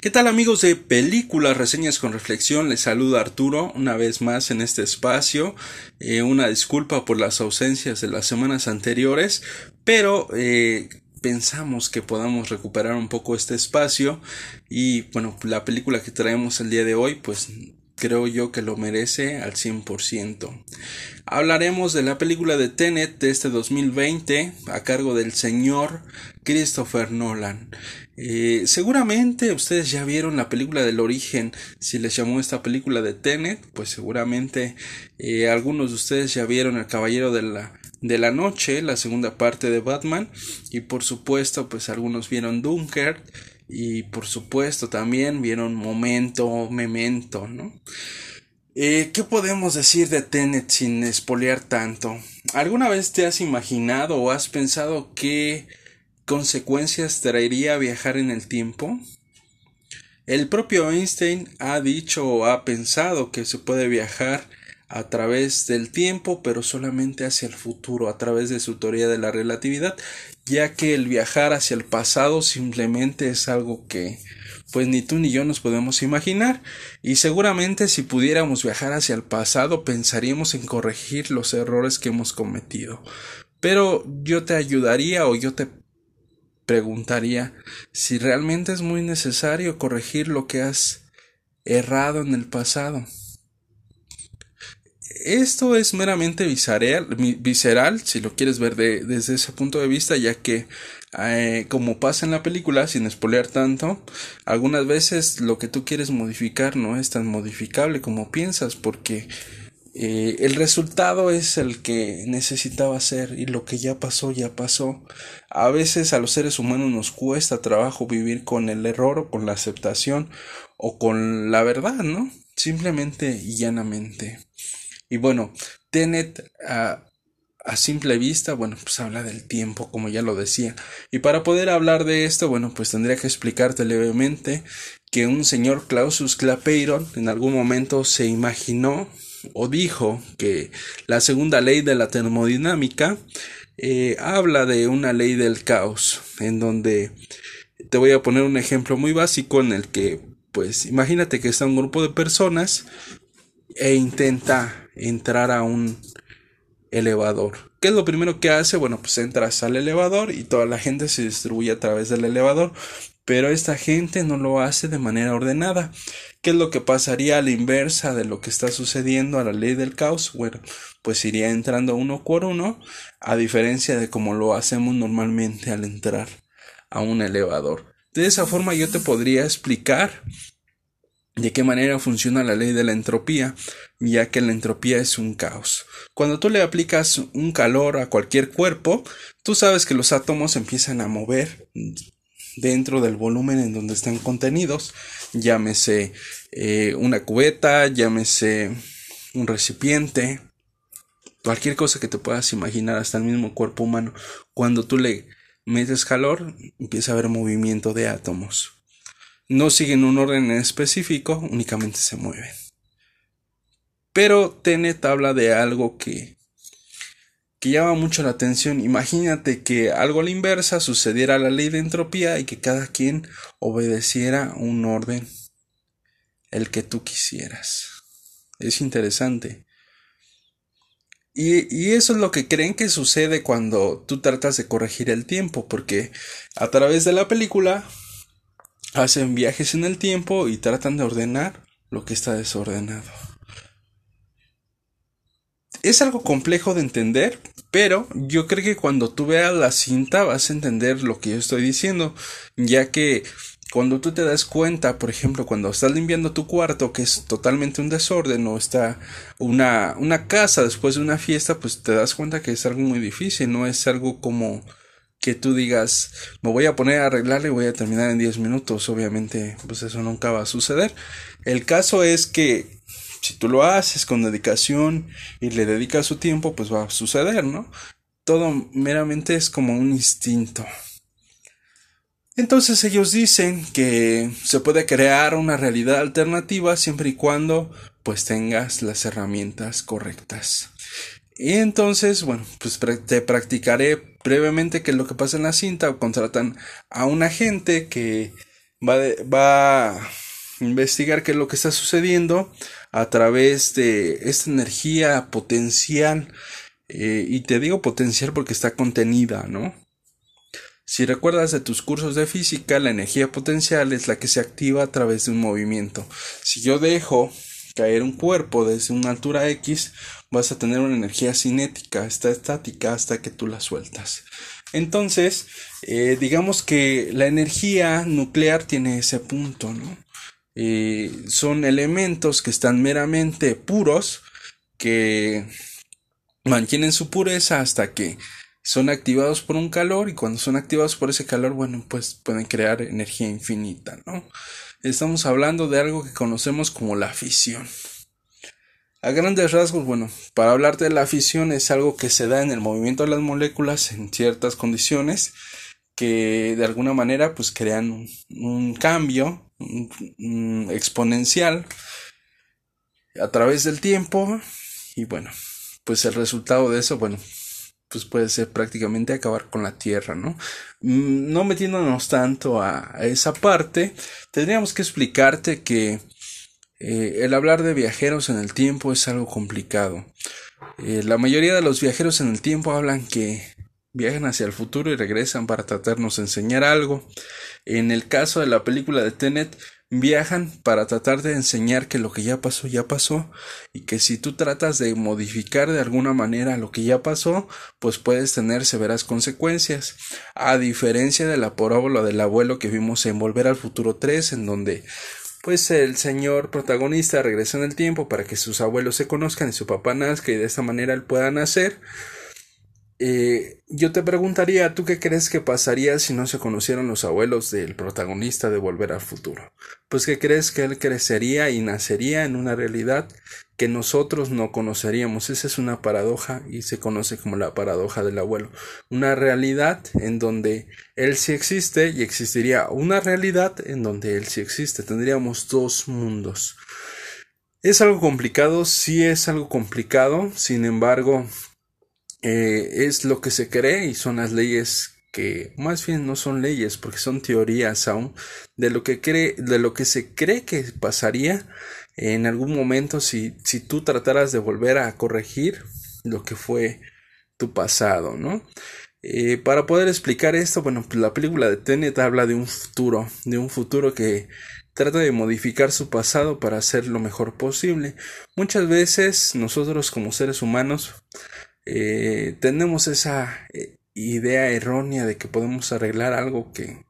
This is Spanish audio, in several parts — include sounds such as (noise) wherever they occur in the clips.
¿Qué tal amigos de Películas, Reseñas con Reflexión? Les saluda Arturo una vez más en este espacio. Eh, una disculpa por las ausencias de las semanas anteriores, pero eh, pensamos que podamos recuperar un poco este espacio y bueno, la película que traemos el día de hoy pues creo yo que lo merece al 100%. Hablaremos de la película de Tenet de este 2020 a cargo del señor Christopher Nolan. Eh, seguramente ustedes ya vieron la película del origen, si les llamó esta película de Tenet, pues seguramente eh, algunos de ustedes ya vieron El Caballero de la, de la Noche, la segunda parte de Batman, y por supuesto pues algunos vieron Dunker y por supuesto también vieron Momento, Memento, ¿no? Eh, ¿Qué podemos decir de Tenet sin espolear tanto? ¿Alguna vez te has imaginado o has pensado qué consecuencias traería viajar en el tiempo? El propio Einstein ha dicho o ha pensado que se puede viajar a través del tiempo, pero solamente hacia el futuro, a través de su teoría de la relatividad, ya que el viajar hacia el pasado simplemente es algo que pues ni tú ni yo nos podemos imaginar y seguramente si pudiéramos viajar hacia el pasado pensaríamos en corregir los errores que hemos cometido. Pero yo te ayudaría o yo te preguntaría si realmente es muy necesario corregir lo que has errado en el pasado. Esto es meramente visceral, visceral si lo quieres ver desde ese punto de vista, ya que eh, como pasa en la película, sin espolear tanto, algunas veces lo que tú quieres modificar no es tan modificable como piensas, porque eh, el resultado es el que necesitaba ser y lo que ya pasó, ya pasó. A veces a los seres humanos nos cuesta trabajo vivir con el error o con la aceptación o con la verdad, ¿no? Simplemente y llanamente. Y bueno, Tenet a, a simple vista, bueno, pues habla del tiempo, como ya lo decía. Y para poder hablar de esto, bueno, pues tendría que explicarte levemente que un señor Clausius Clapeyron en algún momento se imaginó o dijo que la segunda ley de la termodinámica eh, habla de una ley del caos, en donde te voy a poner un ejemplo muy básico en el que, pues, imagínate que está un grupo de personas e intenta entrar a un elevador. ¿Qué es lo primero que hace? Bueno, pues entras al elevador y toda la gente se distribuye a través del elevador, pero esta gente no lo hace de manera ordenada. ¿Qué es lo que pasaría a la inversa de lo que está sucediendo a la ley del caos? Bueno, pues iría entrando uno por uno, a diferencia de como lo hacemos normalmente al entrar a un elevador. De esa forma yo te podría explicar de qué manera funciona la ley de la entropía, ya que la entropía es un caos. Cuando tú le aplicas un calor a cualquier cuerpo, tú sabes que los átomos empiezan a mover dentro del volumen en donde están contenidos, llámese eh, una cubeta, llámese un recipiente, cualquier cosa que te puedas imaginar, hasta el mismo cuerpo humano, cuando tú le metes calor, empieza a haber movimiento de átomos no siguen un orden específico, únicamente se mueven. Pero Tenet habla de algo que, que llama mucho la atención. Imagínate que algo a la inversa sucediera a la ley de entropía y que cada quien obedeciera un orden, el que tú quisieras. Es interesante. Y, y, eso es lo que creen que sucede cuando tú tratas de corregir el tiempo, porque a través de la película hacen viajes en el tiempo y tratan de ordenar lo que está desordenado. Es algo complejo de entender, pero yo creo que cuando tú veas la cinta vas a entender lo que yo estoy diciendo, ya que cuando tú te das cuenta, por ejemplo, cuando estás limpiando tu cuarto, que es totalmente un desorden, o está una, una casa después de una fiesta, pues te das cuenta que es algo muy difícil, no es algo como que tú digas, me voy a poner a arreglarle y voy a terminar en 10 minutos. Obviamente, pues eso nunca va a suceder. El caso es que si tú lo haces con dedicación y le dedicas su tiempo, pues va a suceder, ¿no? Todo meramente es como un instinto. Entonces ellos dicen que se puede crear una realidad alternativa siempre y cuando pues tengas las herramientas correctas. Y entonces, bueno, pues te practicaré brevemente qué es lo que pasa en la cinta. Contratan a un agente que va, va a investigar qué es lo que está sucediendo a través de esta energía potencial eh, y te digo potencial porque está contenida, ¿no? Si recuerdas de tus cursos de física, la energía potencial es la que se activa a través de un movimiento. Si yo dejo caer un cuerpo desde una altura X, vas a tener una energía cinética, está estática hasta que tú la sueltas. Entonces, eh, digamos que la energía nuclear tiene ese punto, ¿no? Eh, son elementos que están meramente puros, que mantienen su pureza hasta que son activados por un calor y cuando son activados por ese calor, bueno, pues pueden crear energía infinita, ¿no? Estamos hablando de algo que conocemos como la fisión. A grandes rasgos, bueno, para hablarte de la fisión es algo que se da en el movimiento de las moléculas en ciertas condiciones que de alguna manera pues crean un, cambio exponencial a través del tiempo y bueno, pues el resultado de eso, bueno, pues puede ser prácticamente acabar con la Tierra, ¿no? Mm, no metiéndonos tanto a, esa parte, tendríamos que explicarte que eh, el hablar de viajeros en el tiempo es algo complicado. Eh, la mayoría de los viajeros en el tiempo hablan que viajan hacia el futuro y regresan para tratarnos de enseñar algo. En el caso de la película de Tenet, viajan para tratar de enseñar que lo que ya pasó ya pasó y que si tú tratas de modificar de alguna manera lo que ya pasó, pues puedes tener severas consecuencias. A diferencia de la parábola del abuelo que vimos en Volver al Futuro 3, en donde pues el señor protagonista regresa en el tiempo para que sus abuelos se conozcan y su papá nazca y de esta manera él pueda nacer. Eh, yo te preguntaría, ¿tú qué crees que pasaría si no se conocieran los abuelos del protagonista de Volver al Futuro? Pues que crees que él crecería y nacería en una realidad que nosotros no conoceríamos. Esa es una paradoja y se conoce como la paradoja del abuelo. Una realidad en donde él sí existe y existiría una realidad en donde él sí existe. Tendríamos dos mundos. Es algo complicado, sí es algo complicado, sin embargo, eh, es lo que se cree y son las leyes que más bien no son leyes porque son teorías aún de lo que cree de lo que se cree que pasaría en algún momento si, si tú trataras de volver a corregir lo que fue tu pasado, ¿no? Eh, para poder explicar esto, bueno, pues la película de Tenet habla de un futuro, de un futuro que trata de modificar su pasado para hacer lo mejor posible. Muchas veces nosotros como seres humanos eh, tenemos esa eh, idea errónea de que podemos arreglar algo que,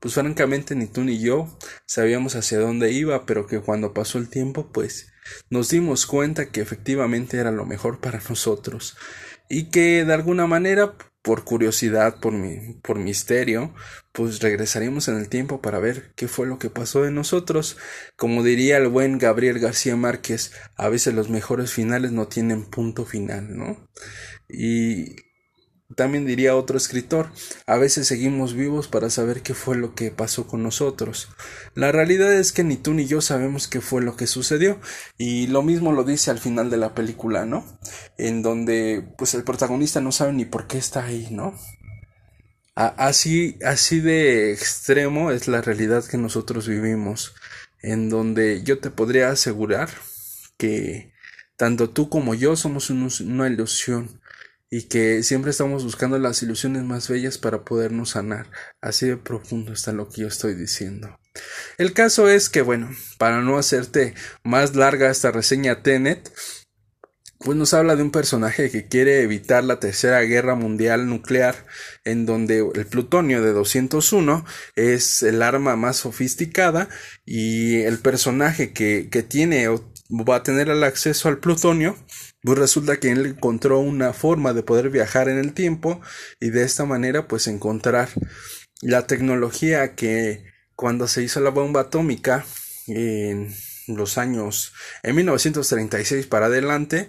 pues francamente ni tú ni yo sabíamos hacia dónde iba, pero que cuando pasó el tiempo, pues nos dimos cuenta que efectivamente era lo mejor para (laughs) nosotros y que de alguna manera por curiosidad, por, mi, por misterio, pues regresaremos en el tiempo para ver qué fue lo que pasó de nosotros. Como diría el buen Gabriel García Márquez, a veces los mejores finales no tienen punto final, ¿no? Y también diría otro escritor, a veces seguimos vivos para saber qué fue lo que pasó con nosotros. La realidad es que ni tú ni yo sabemos qué fue lo que sucedió y lo mismo lo dice al final de la película, ¿no? En donde pues el protagonista no sabe ni por qué está ahí, ¿no? así, así de extremo es la realidad que nosotros vivimos, en donde yo te podría asegurar que tanto tú como yo somos una ilusión y que siempre estamos buscando las ilusiones más bellas para podernos sanar. Así de profundo está lo que yo estoy diciendo. El caso es que, bueno, para no hacerte más larga esta reseña Tenet, pues nos habla de un personaje que quiere evitar la tercera guerra mundial nuclear, en donde el plutonio de 201 es el arma más sofisticada y el personaje que, que tiene o va a tener el acceso al plutonio pues resulta que él encontró una forma de poder viajar en el tiempo y de esta manera pues encontrar la tecnología que cuando se hizo la bomba atómica en los años en 1936 para adelante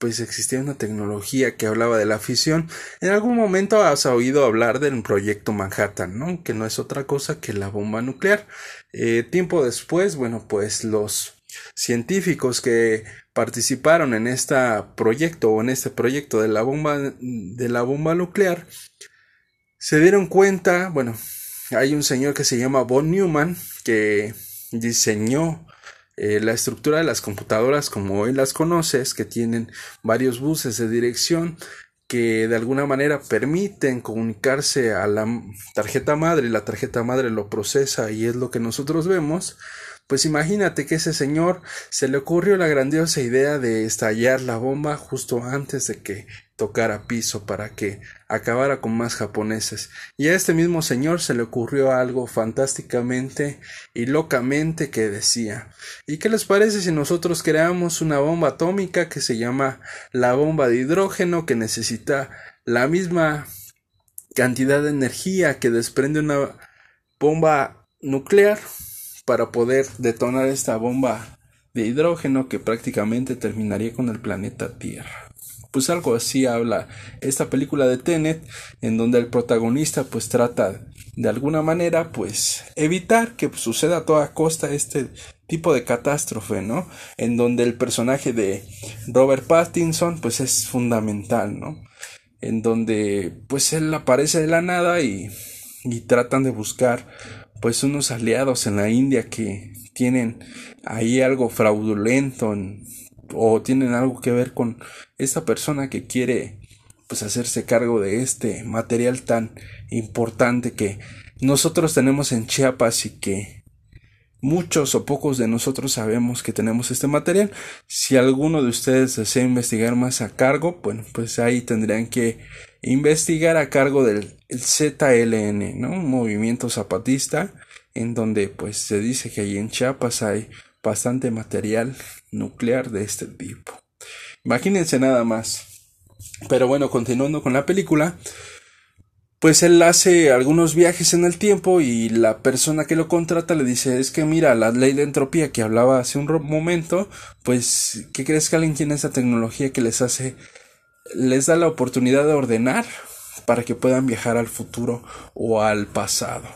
pues existía una tecnología que hablaba de la fisión. En algún momento has oído hablar del proyecto Manhattan, ¿no? Que no es otra cosa que la bomba nuclear. Eh, tiempo después, bueno, pues los científicos que participaron en este proyecto o en este proyecto de la bomba de la bomba nuclear se dieron cuenta, bueno, hay un señor que se llama Von Neumann que diseñó eh, la estructura de las computadoras como hoy las conoces, que tienen varios buses de dirección que de alguna manera permiten comunicarse a la tarjeta madre y la tarjeta madre lo procesa y es lo que nosotros vemos, pues imagínate que ese señor se le ocurrió la grandiosa idea de estallar la bomba justo antes de que tocara piso para que acabara con más japoneses. Y a este mismo señor se le ocurrió algo fantásticamente y locamente que decía ¿Y qué les parece si nosotros creamos una bomba atómica que se llama la bomba de hidrógeno que necesita la misma cantidad de energía que desprende una bomba nuclear para poder detonar esta bomba de hidrógeno que prácticamente terminaría con el planeta Tierra. Pues algo así habla esta película de Tenet, en donde el protagonista pues trata de alguna manera pues evitar que suceda a toda costa este tipo de catástrofe, ¿no? En donde el personaje de Robert Pattinson pues es fundamental, ¿no? En donde pues él aparece de la nada y, y tratan de buscar pues unos aliados en la India que tienen ahí algo fraudulento o tienen algo que ver con esta persona que quiere pues hacerse cargo de este material tan importante que nosotros tenemos en Chiapas y que muchos o pocos de nosotros sabemos que tenemos este material. Si alguno de ustedes desea investigar más a cargo, bueno, pues ahí tendrían que investigar a cargo del ZLN, ¿no? Un movimiento zapatista en donde pues se dice que ahí en Chiapas hay bastante material nuclear de este tipo. Imagínense nada más. Pero bueno, continuando con la película, pues él hace algunos viajes en el tiempo y la persona que lo contrata le dice es que mira la ley de entropía que hablaba hace un momento pues ¿qué crees que alguien tiene esa tecnología que les hace les da la oportunidad de ordenar para que puedan viajar al futuro o al pasado.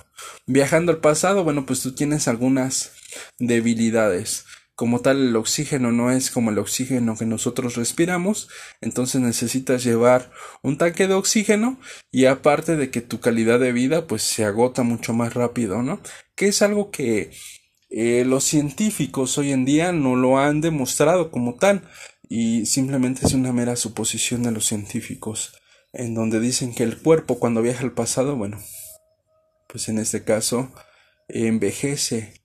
Viajando al pasado, bueno, pues tú tienes algunas debilidades. Como tal, el oxígeno no es como el oxígeno que nosotros respiramos, entonces necesitas llevar un tanque de oxígeno y aparte de que tu calidad de vida pues se agota mucho más rápido, ¿no? Que es algo que eh, los científicos hoy en día no lo han demostrado como tal y simplemente es una mera suposición de los científicos en donde dicen que el cuerpo cuando viaja al pasado, bueno, pues en este caso envejece.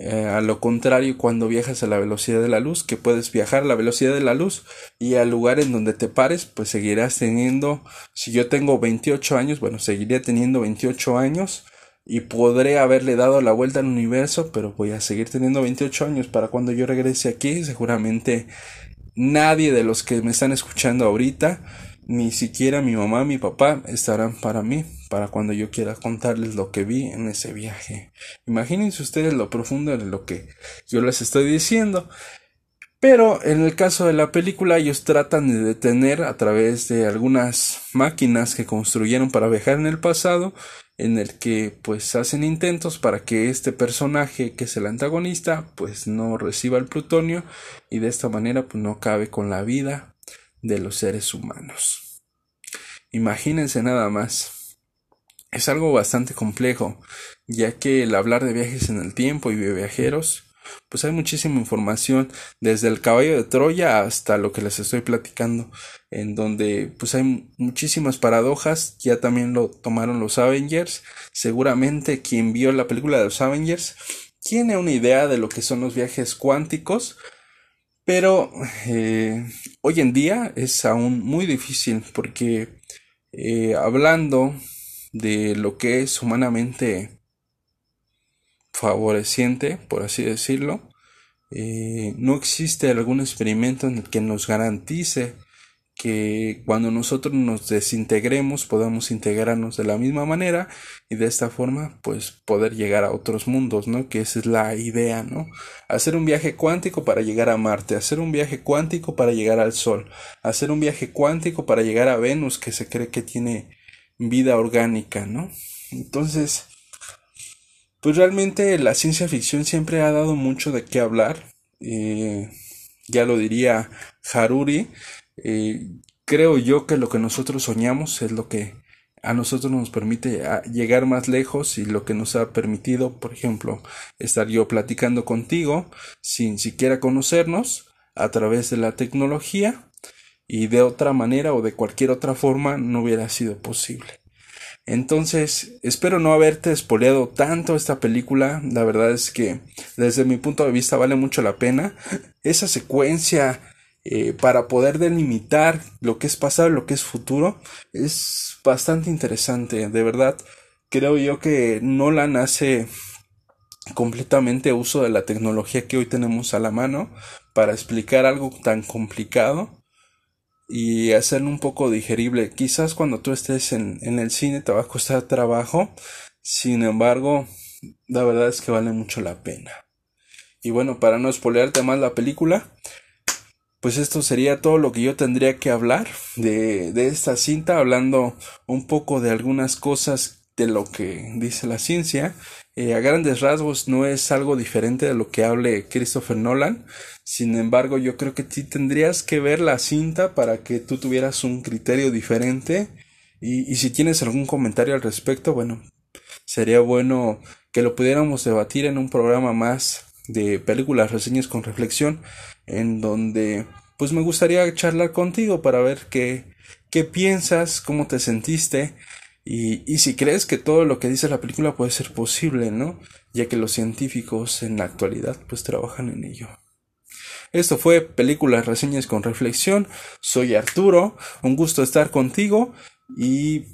Eh, a lo contrario, cuando viajas a la velocidad de la luz, que puedes viajar a la velocidad de la luz y al lugar en donde te pares, pues seguirás teniendo, si yo tengo 28 años, bueno, seguiré teniendo 28 años y podré haberle dado la vuelta al universo, pero voy a seguir teniendo 28 años para cuando yo regrese aquí, seguramente nadie de los que me están escuchando ahorita ni siquiera mi mamá, mi papá estarán para mí, para cuando yo quiera contarles lo que vi en ese viaje. Imagínense ustedes lo profundo de lo que yo les estoy diciendo. Pero en el caso de la película ellos tratan de detener a través de algunas máquinas que construyeron para viajar en el pasado, en el que pues hacen intentos para que este personaje que es el antagonista pues no reciba el plutonio y de esta manera pues no cabe con la vida de los seres humanos. Imagínense nada más. Es algo bastante complejo, ya que el hablar de viajes en el tiempo y de viajeros, pues hay muchísima información, desde el caballo de Troya hasta lo que les estoy platicando, en donde pues hay muchísimas paradojas, ya también lo tomaron los Avengers, seguramente quien vio la película de los Avengers tiene una idea de lo que son los viajes cuánticos, pero eh, hoy en día es aún muy difícil porque eh, hablando de lo que es humanamente favoreciente, por así decirlo, eh, no existe algún experimento en el que nos garantice que cuando nosotros nos desintegremos podamos integrarnos de la misma manera y de esta forma pues poder llegar a otros mundos, ¿no? Que esa es la idea, ¿no? Hacer un viaje cuántico para llegar a Marte, hacer un viaje cuántico para llegar al Sol, hacer un viaje cuántico para llegar a Venus que se cree que tiene vida orgánica, ¿no? Entonces, pues realmente la ciencia ficción siempre ha dado mucho de qué hablar. Eh, ya lo diría Haruri, eh, creo yo que lo que nosotros soñamos es lo que a nosotros nos permite llegar más lejos y lo que nos ha permitido, por ejemplo, estar yo platicando contigo sin siquiera conocernos a través de la tecnología y de otra manera o de cualquier otra forma no hubiera sido posible. Entonces, espero no haberte espoleado tanto esta película. La verdad es que desde mi punto de vista vale mucho la pena. Esa secuencia eh, para poder delimitar lo que es pasado y lo que es futuro es bastante interesante. De verdad, creo yo que Nolan hace completamente uso de la tecnología que hoy tenemos a la mano para explicar algo tan complicado y hacerlo un poco digerible. Quizás cuando tú estés en, en el cine te va a costar trabajo, sin embargo, la verdad es que vale mucho la pena. Y bueno, para no spoilearte más la película, pues esto sería todo lo que yo tendría que hablar de, de esta cinta, hablando un poco de algunas cosas de lo que dice la ciencia. Eh, a grandes rasgos no es algo diferente de lo que hable Christopher Nolan. Sin embargo, yo creo que sí tendrías que ver la cinta para que tú tuvieras un criterio diferente. Y, y si tienes algún comentario al respecto, bueno, sería bueno que lo pudiéramos debatir en un programa más de películas, reseñas con reflexión en donde pues me gustaría charlar contigo para ver qué, qué piensas, cómo te sentiste y, y si crees que todo lo que dice la película puede ser posible, ¿no? Ya que los científicos en la actualidad pues trabajan en ello. Esto fue Películas Reseñas con Reflexión. Soy Arturo, un gusto estar contigo y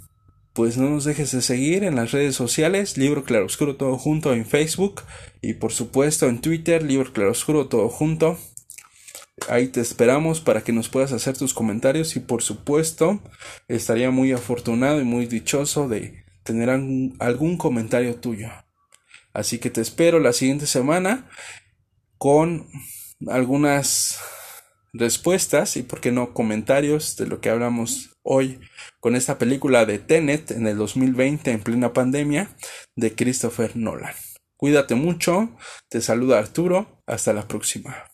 pues no nos dejes de seguir en las redes sociales, Libro Claroscuro todo junto en Facebook y por supuesto en Twitter, Libro Claroscuro todo junto. Ahí te esperamos para que nos puedas hacer tus comentarios y por supuesto estaría muy afortunado y muy dichoso de tener algún, comentario tuyo. Así que te espero la siguiente semana con algunas respuestas y por qué no comentarios de lo que hablamos hoy con esta película de Tenet en el 2020 en plena pandemia de Christopher Nolan. Cuídate mucho, te saluda Arturo, hasta la próxima.